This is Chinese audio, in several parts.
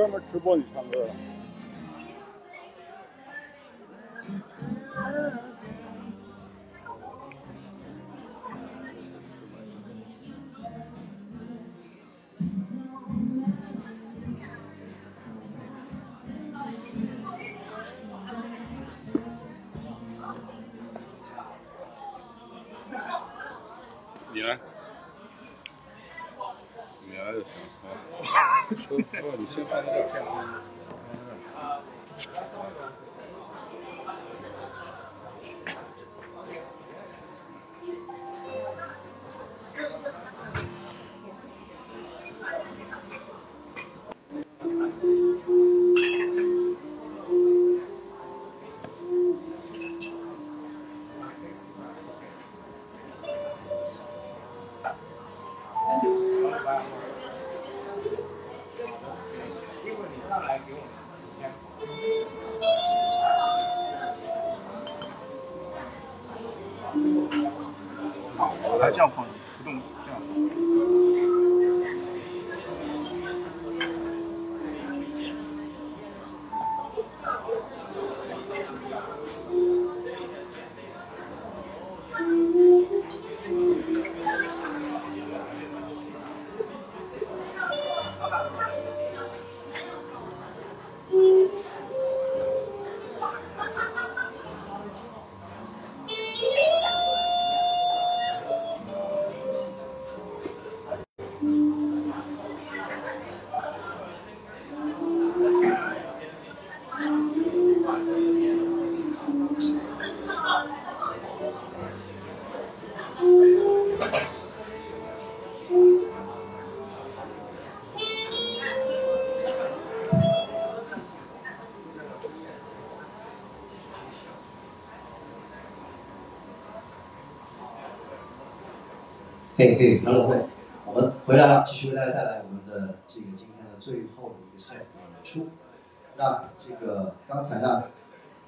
专门直播你唱歌的。不不，你先放嘿嘿，朋友们，我们回来了，继续为大家带来我们的这个今天的最后的一个 set 演出。那这个刚才呢，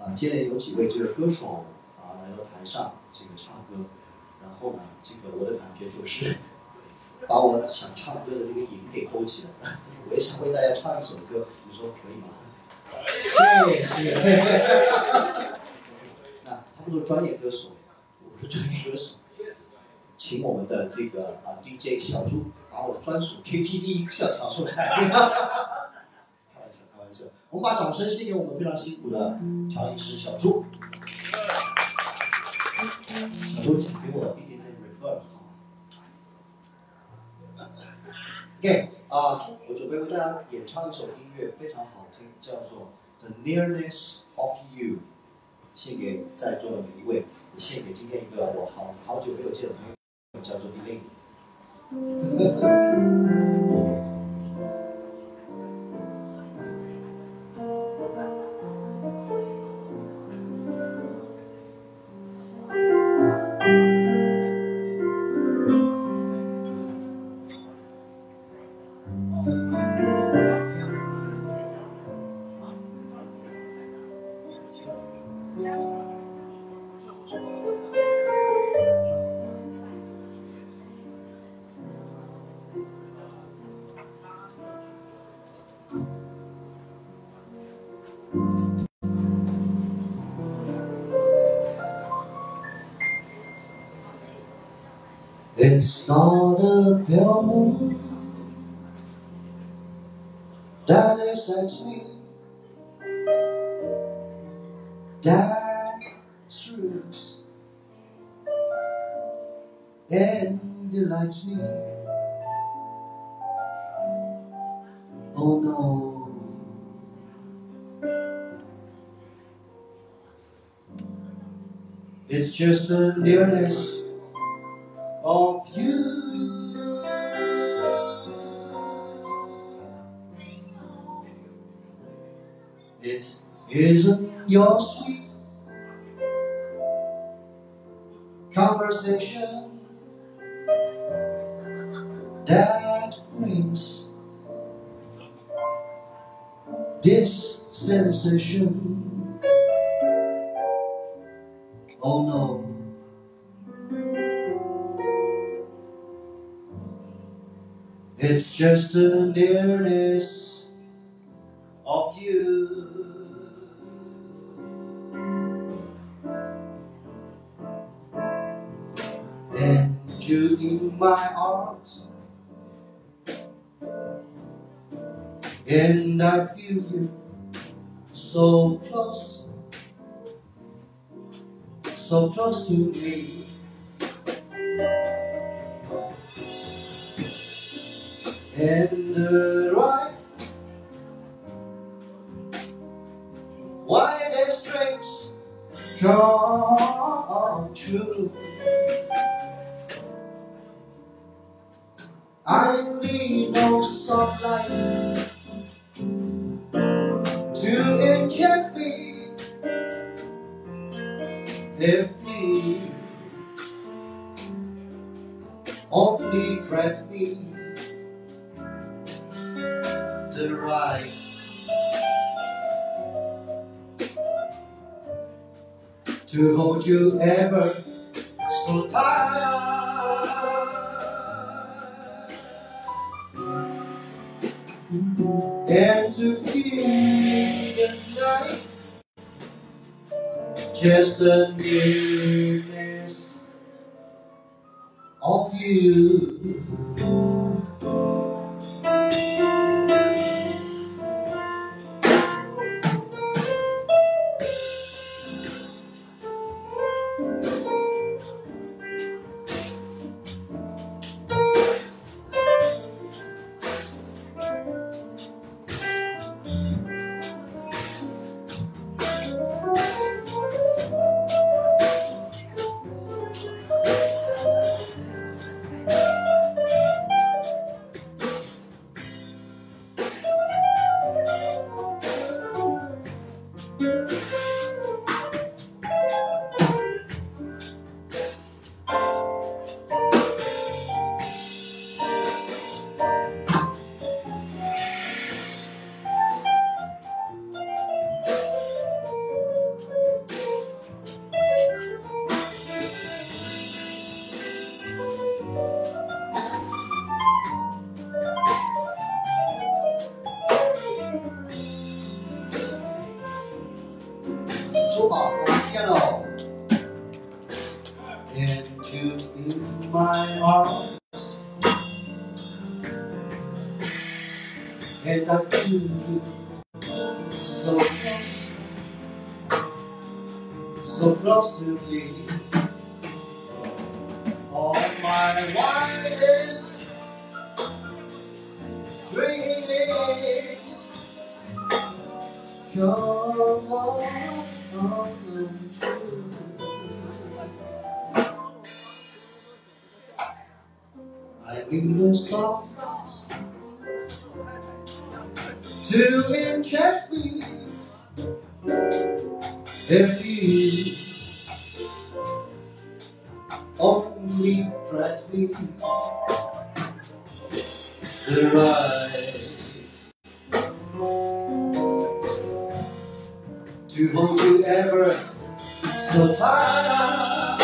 啊，接连有几位这个歌手啊来到台上这个唱歌，然后呢，这个我的感觉就是 把我想唱歌的这个瘾给勾起来了。我也想为大家唱一首歌，你说可以吗？谢谢。那他们都是专业歌手。请我们的这个啊 DJ 小猪把我专属 KTV 音效调出来。开玩笑，开玩笑。我们把掌声献给我们非常辛苦的调音师小猪。小猪，请给我一点点 reverb 好吗？OK 啊，我准备为大家演唱一首音乐，非常好听，叫做《The Nearness of You》，献给在座的每一位，也献给今天一个我好好久没有见的朋友。叫做 Elaine。It's not All the père That is that's me. That's roots and delights me. Oh no. It's just a nearness. Sensation. Oh no. It's just the nearness of you. And you in my arms. And I feel you so close, so close to me. And uh, the right, widest dreams come true. Grant me the right to hold you ever so tight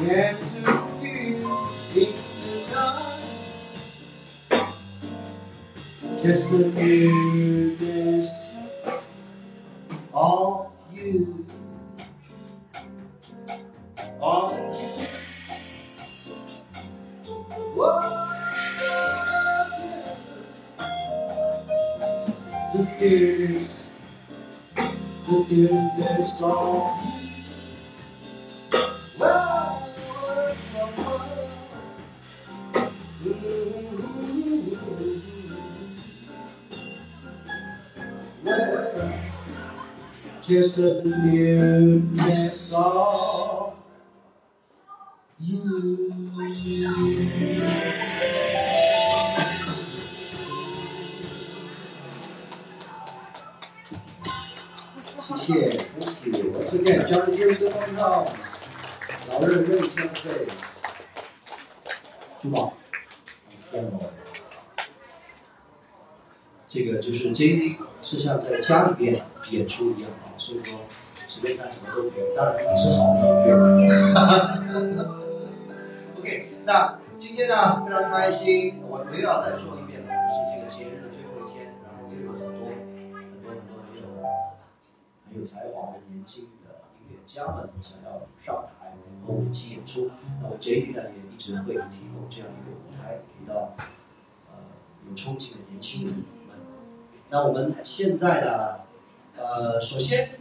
and to feel in the night just nearness of Deus. 那今天呢非常开心，我我又要再说一遍了，是这个节日的最后一天，然后又有很多很多很多很有很有才华的年轻的音乐家们想要上台和我们一起演出，那我 Jay Z 呢也一直会提供这样一个舞台给到呃有冲劲的年轻人们。那我们现在呢，呃，首先，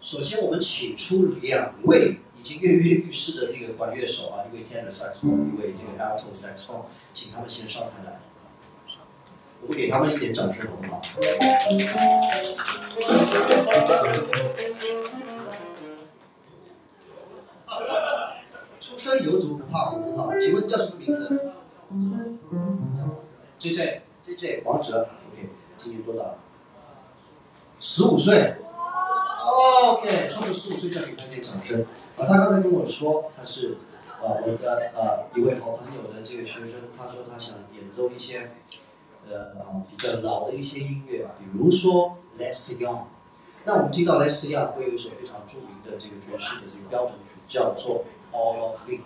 首先我们请出两位经跃跃欲试的这个管乐手啊，一位 tenor saxophone，一位这个 alto saxophone，请他们先上台来，我们给他们一点掌声好不好？初生牛犊不怕虎，很好。请问叫什么名字？J J J J 王哲，OK，今年多大了？十五岁。OK，超过十五岁再给他一点掌声。啊，他刚才跟我说，他是呃我的呃一位好朋友的这个学生，他说他想演奏一些呃啊比较老的一些音乐，比如说 Let's Young。那我们听到 Let's Young 会有一首非常著名的这个爵士的这个标准曲，叫做 All of Me。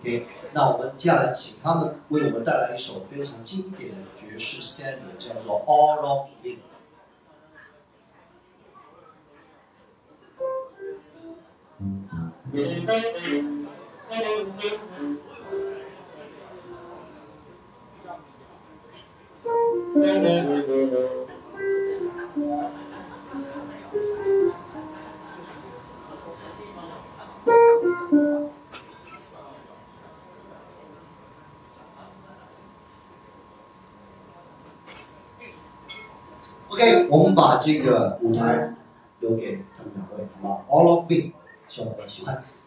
OK，那我们接下来请他们为我们带来一首非常经典的爵士 standard，叫做 All of Me。OK，我们把这个舞台留给他们两位，好吗？All of me，希望大家喜欢。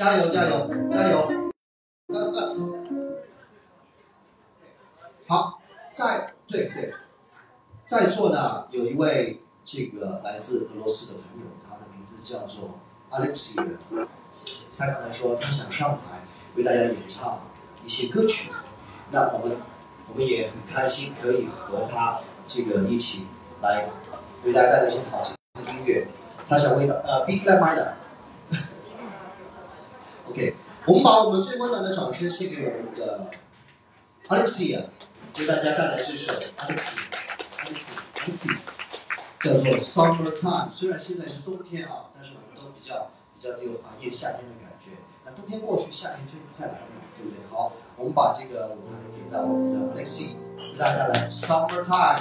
加油，加油，加油！好，在对对，在座呢有一位这个来自俄罗斯的朋友，他的名字叫做 Alexey，他刚才说他想上台为大家演唱一些歌曲，那我们我们也很开心可以和他这个一起来为大家带来一些好听的音乐。他想为呃 B flat minor。OK，我们把我们最温暖的掌声献给我们的 Alexia，为大家带来这首 Alexia，Alexia，Alexia, 叫做 Summertime。虽然现在是冬天啊，但是我们都比较比较这个怀念夏天的感觉。那冬天过去，夏天就快来了嘛，对不对？好，我们把这个舞台给到我们的 Alexia，为大家来 Summertime。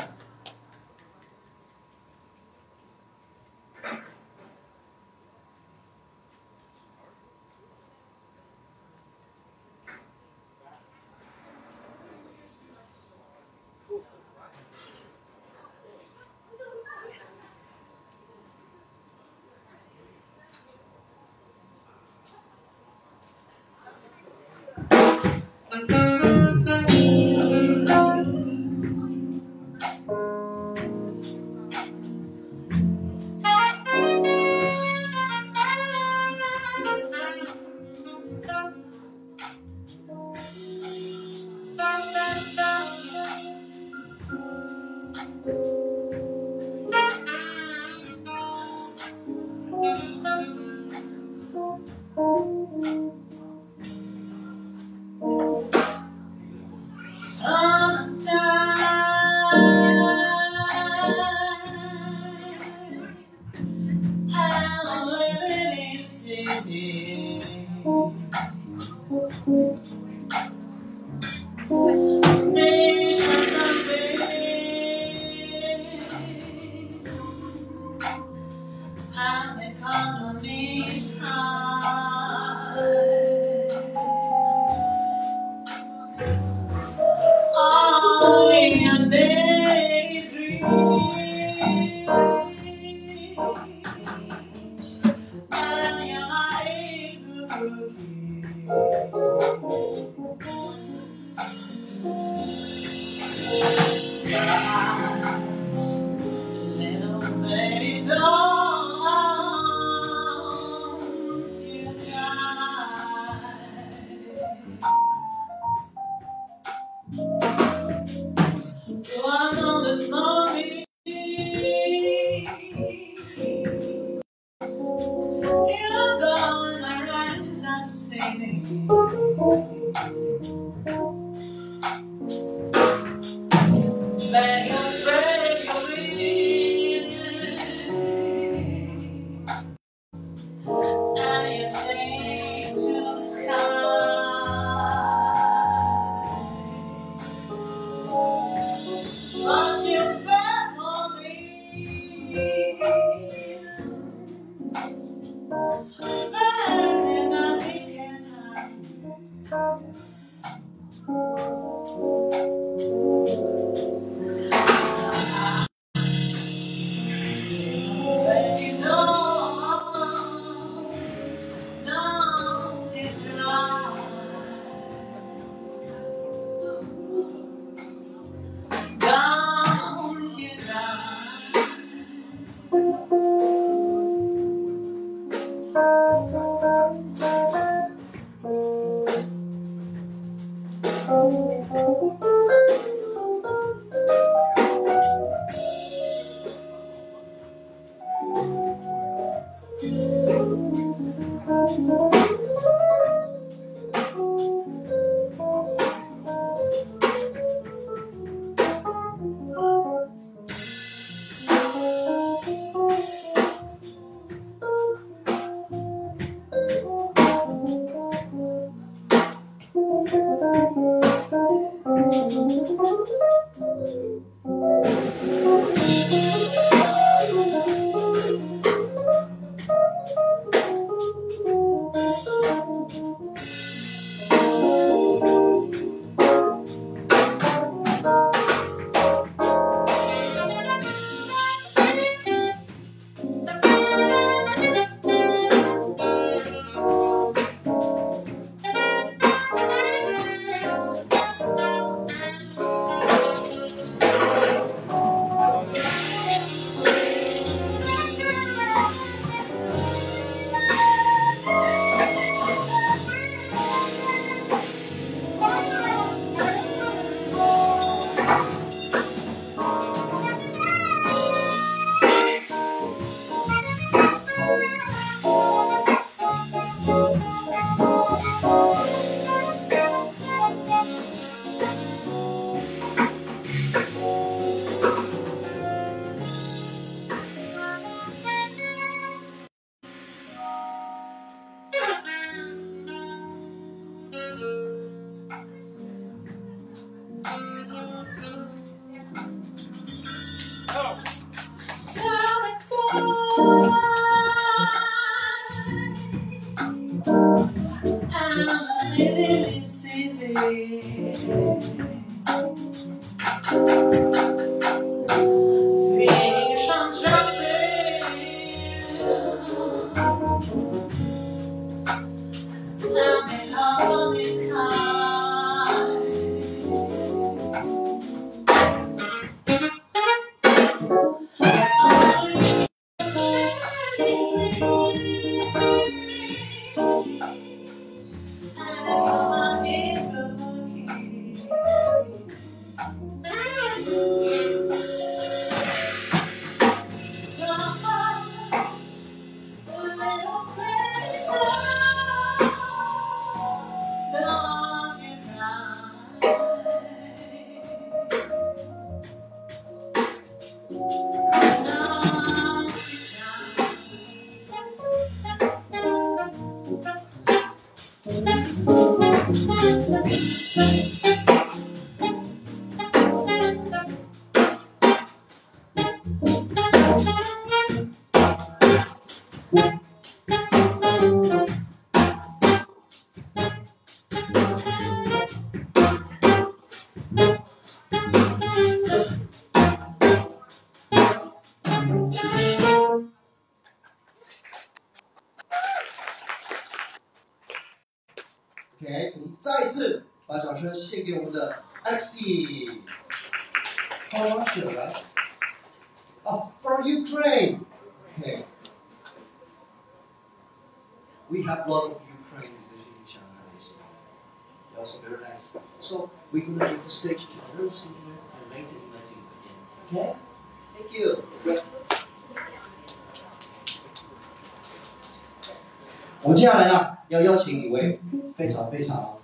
接下来呢，要邀请一位非常非常，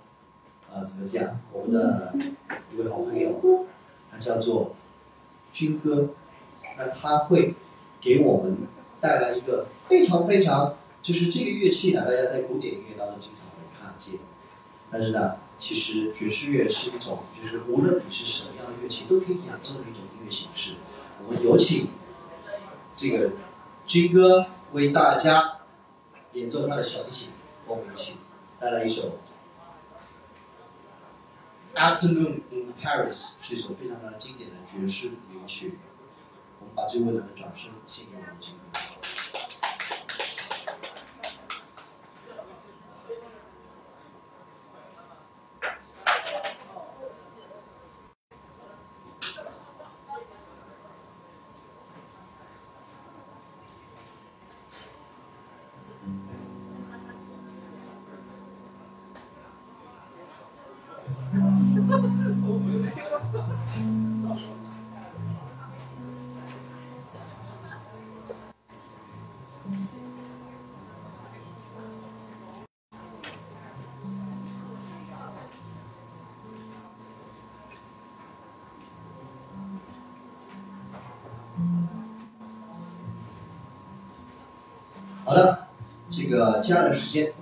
呃，怎么讲，我们的一位好朋友，他叫做军哥，那他会给我们带来一个非常非常，就是这个乐器呢，大家在古典音乐当中经常会看见，但是呢，其实爵士乐是一种，就是无论你是什么样的乐器，都可以演奏的一种音乐形式。我们有请这个军哥为大家。演奏他的小提琴，我们一起带来一首《Afternoon in Paris》，是一首非常非常经典的爵士名曲。我们把最温暖的掌声献给我们的军哥。接下来的时间，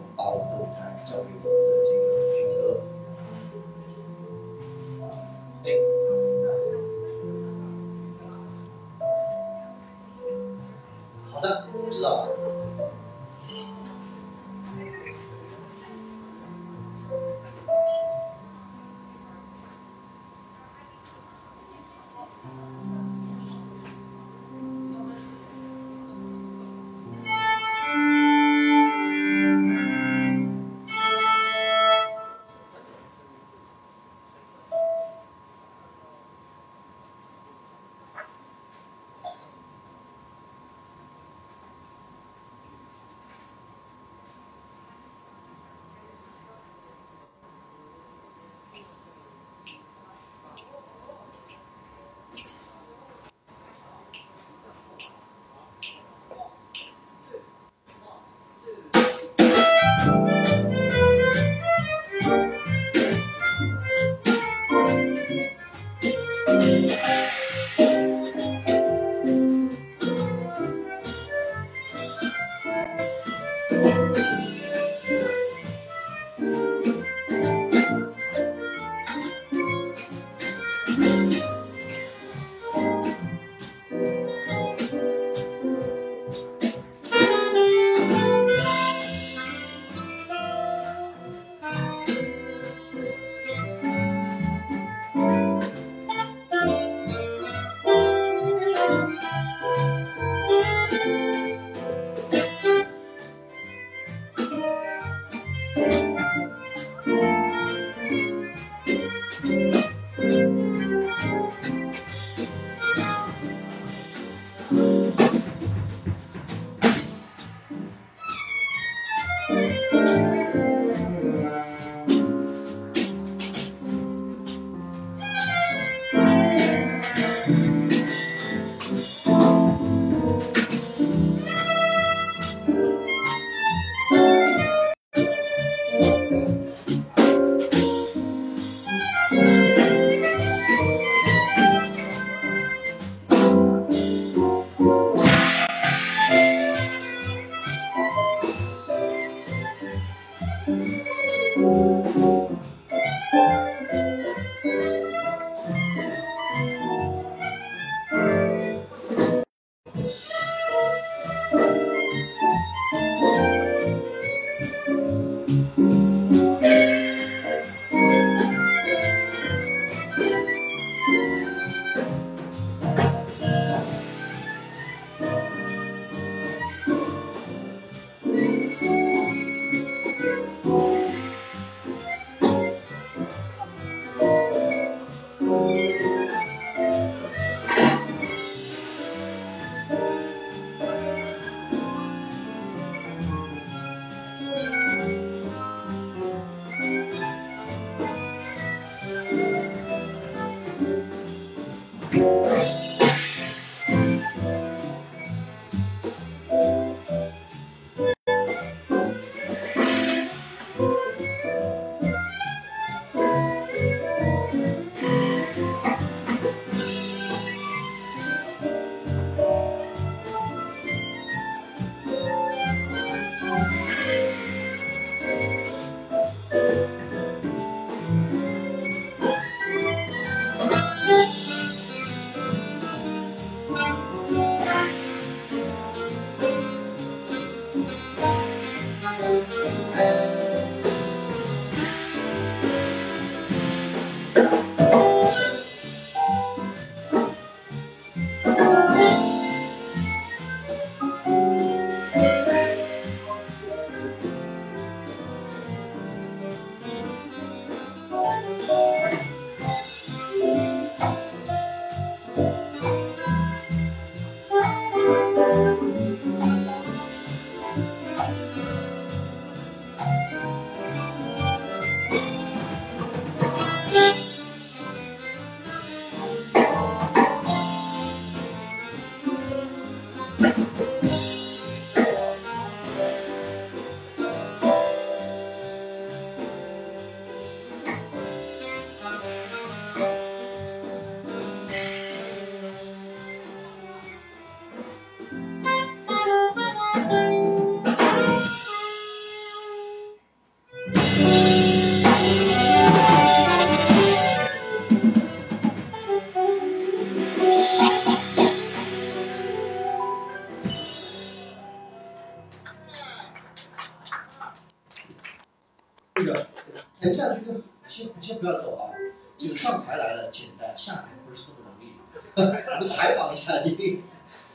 是这么容易。我们采访一下你，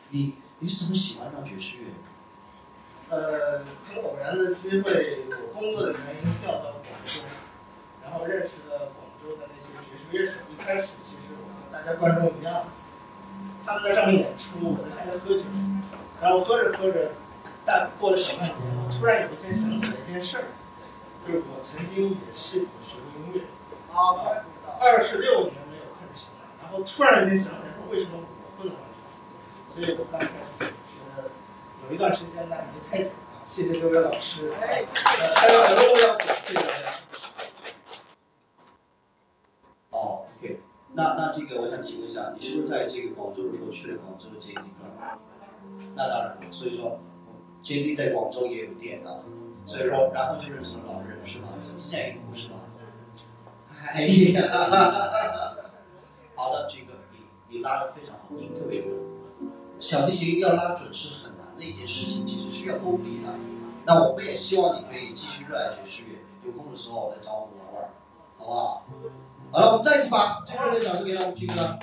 你你是怎么喜欢上爵士乐的？呃，很偶然的机会，我工作的原因调到广州，然后认识了广州的那些爵士乐手。一开始其实我和大家观众一样，他们在上面演出，我在下面喝酒，然后喝着喝着，但过了小半年，我突然有一天想起来一件事儿，就是我曾经也系统学过音乐，啊，二十六年我突然间想起来为什么？我不能完成？所以我刚开始觉得有一段时间呢没开点啊，谢谢各位老师，哎，还有很多要谢谢大家。哦，OK，那那这个我想请问一下，你是不是在这个广州的时候去了广州的 JD Club？那当然了，所以说 JD 在广州也有店啊，所以说然后就认识了老人是吧？是是这样一个故事吗？哎呀，好的，这个你你拉的非常好，音特别准。小提琴要拉准是很难的一件事情，其实需要功底的。那我们也希望你可以继续热爱爵士乐，有空的时候来找我们玩玩，好不好？好了，我们再一次把最后一个掌声给到我们军哥。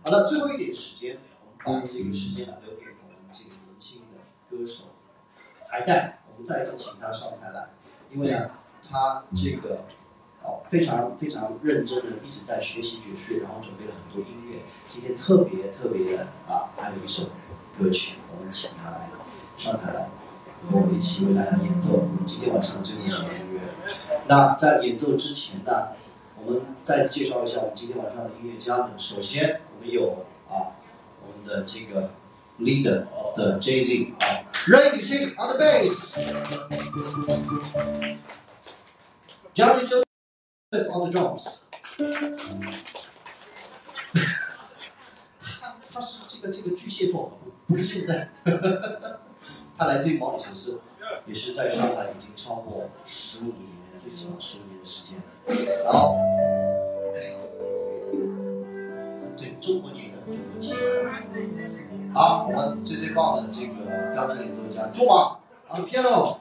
好了，最后一点时间，我们把这个时间呢留给我们这个年轻的歌手海带，我们再一次请他上台来，因为呢，他这个哦非常非常认真的一直在学习爵士，然后准备了很多音乐，今天特别特别的啊，还有一首歌曲，我们请他来上台来。跟我们一起为大家演奏我们今天晚上的最后一首音乐。那在演奏之前呢，我们再次介绍一下我们今天晚上的音乐家们。首先，我们有啊，我们的这个 leader 的 Jay Z 啊，Ray 宇勋 on the bass，Johnny Jo on the drums。他他是这个这个巨蟹座，不是现在。他来自于毛里求斯，也是在上海已经超过十五年，最起码十五年的时间。然后，对中国年的中国气好，我们最最棒的这个钢琴演奏家中马，on piano。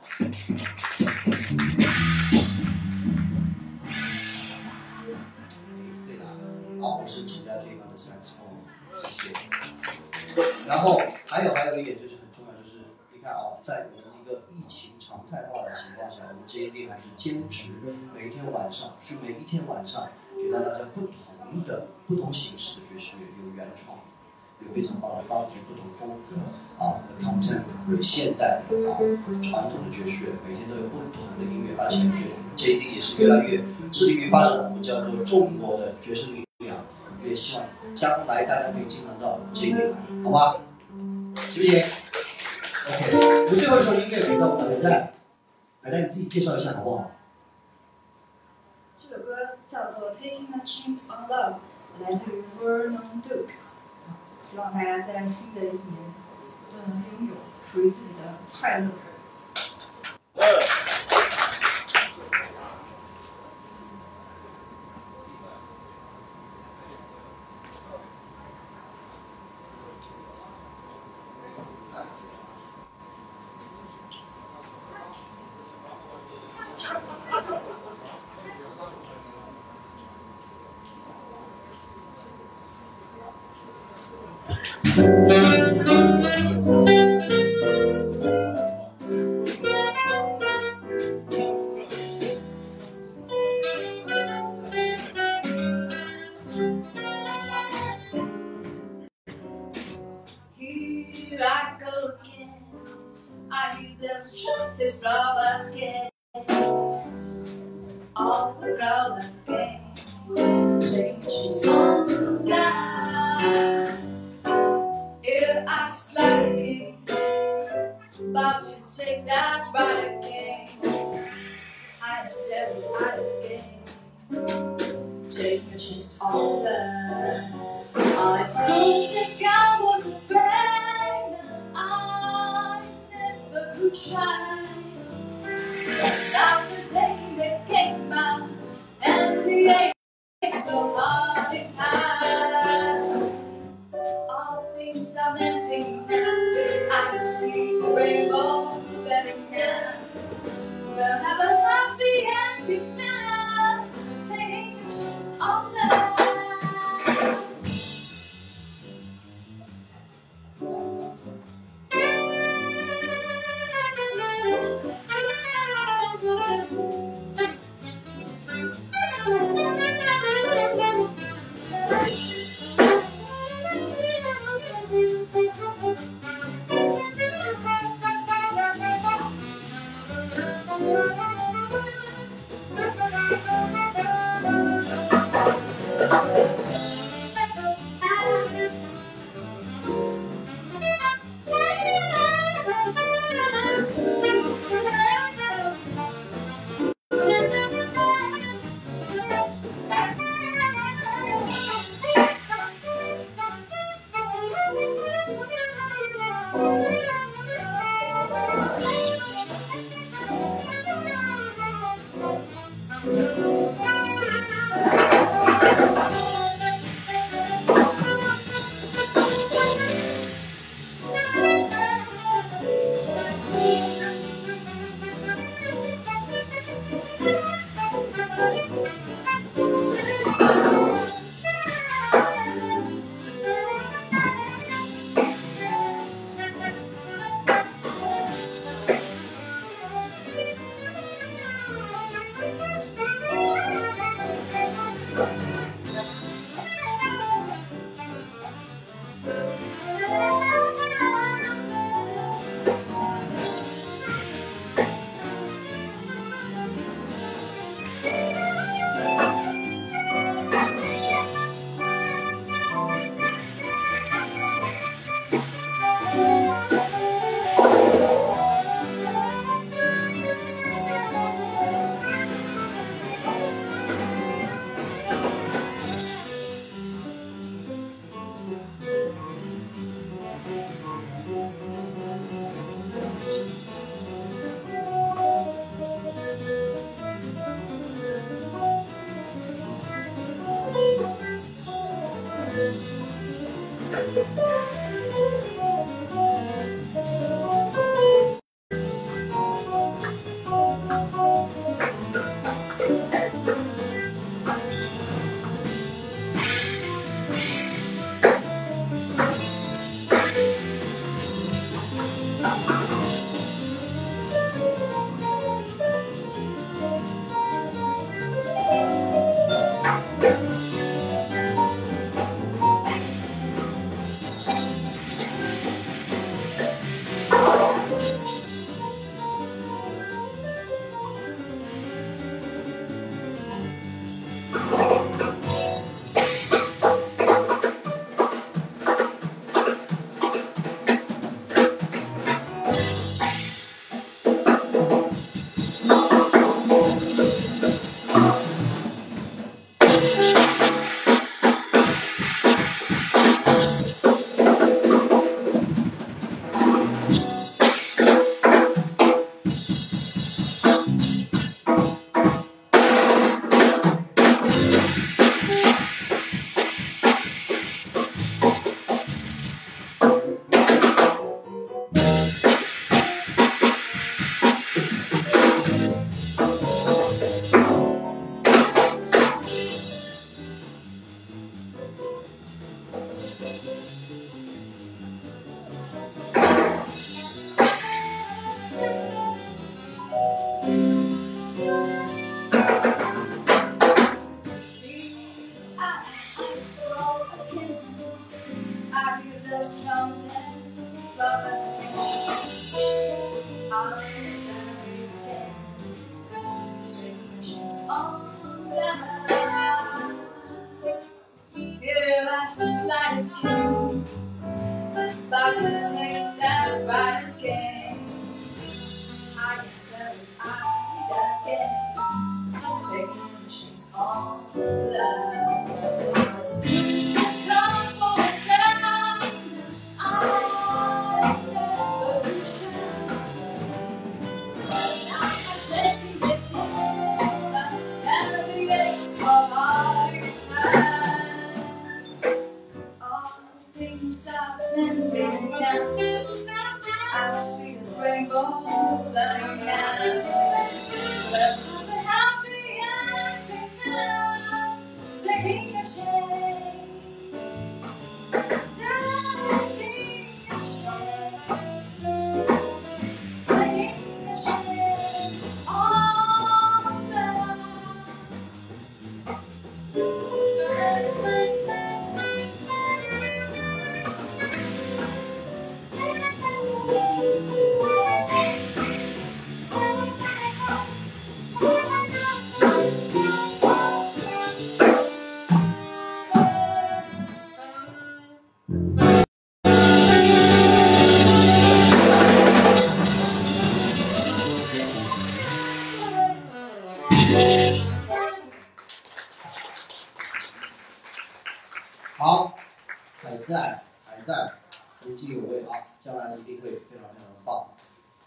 然后还有还有一点就是很重要，就是你看啊，在我们一个疫情常态化的情况下，我们 JZ 还是坚持每一天晚上，是每一天晚上给到大家不同的、不同形式的爵士乐，有原创，有非常棒的 funky 不同风格啊，contemporary 现代啊，传统的爵士乐，每天都有不同的音乐，而且我觉得 JZ 也是越来越致力于发展我们叫做中国的爵士乐，也希望将来大家可以经常到这里来，好吧？行不行？OK，我们最后一首音乐给到我们的海带，海带你自己介绍一下好不好？这首歌叫做《Taking a Chance on Love》，来自于 Vernon Duke。希望大家在新的一年都能拥有属于自己的快乐。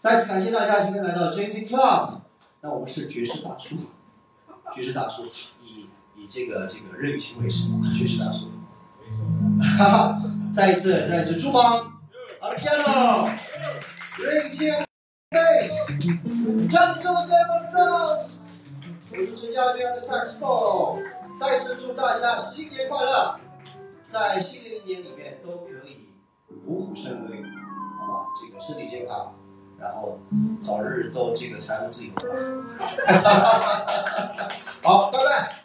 再次感谢大家今天来到 JC Club，那我们是爵士大叔，爵士大叔，以以这个这个任雨晴为首，爵士大叔。哈哈，再一次再一次祝帮，on the piano，任雨晴，bass，Justin Joseph on drums，我是陈家军 on the saxophone，再次祝大家新年快乐。在新的一年里面都可以虎虎生威，好吧？这个身体健康，然后早日都这个财务自由吧。好，拜拜。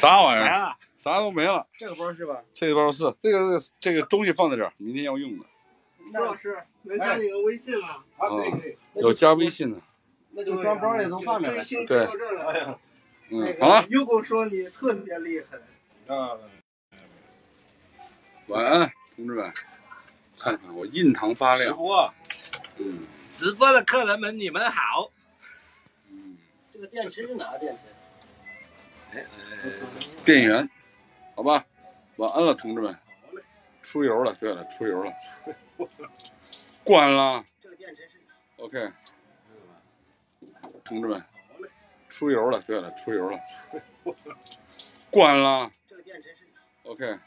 啥玩意儿？啥？啥都没了。这个包是吧？这个包是这个这个这个东西放在这儿，明天要用的。朱老师能加你个微信吗？啊，可以可以，有加微信的。那就装包里头放着呗。追星追到这了。哎呀，嗯那，好了个，优狗说你特别厉害，啊，晚安，同志们。看看我印堂发亮。直播，嗯直播的客人们，你们好。嗯，这个电池是哪个电池？电源，好吧。晚安了，同志们。出油了，对了，出油了。关了。OK，同志们，出油了，对了，出油了，关了，OK。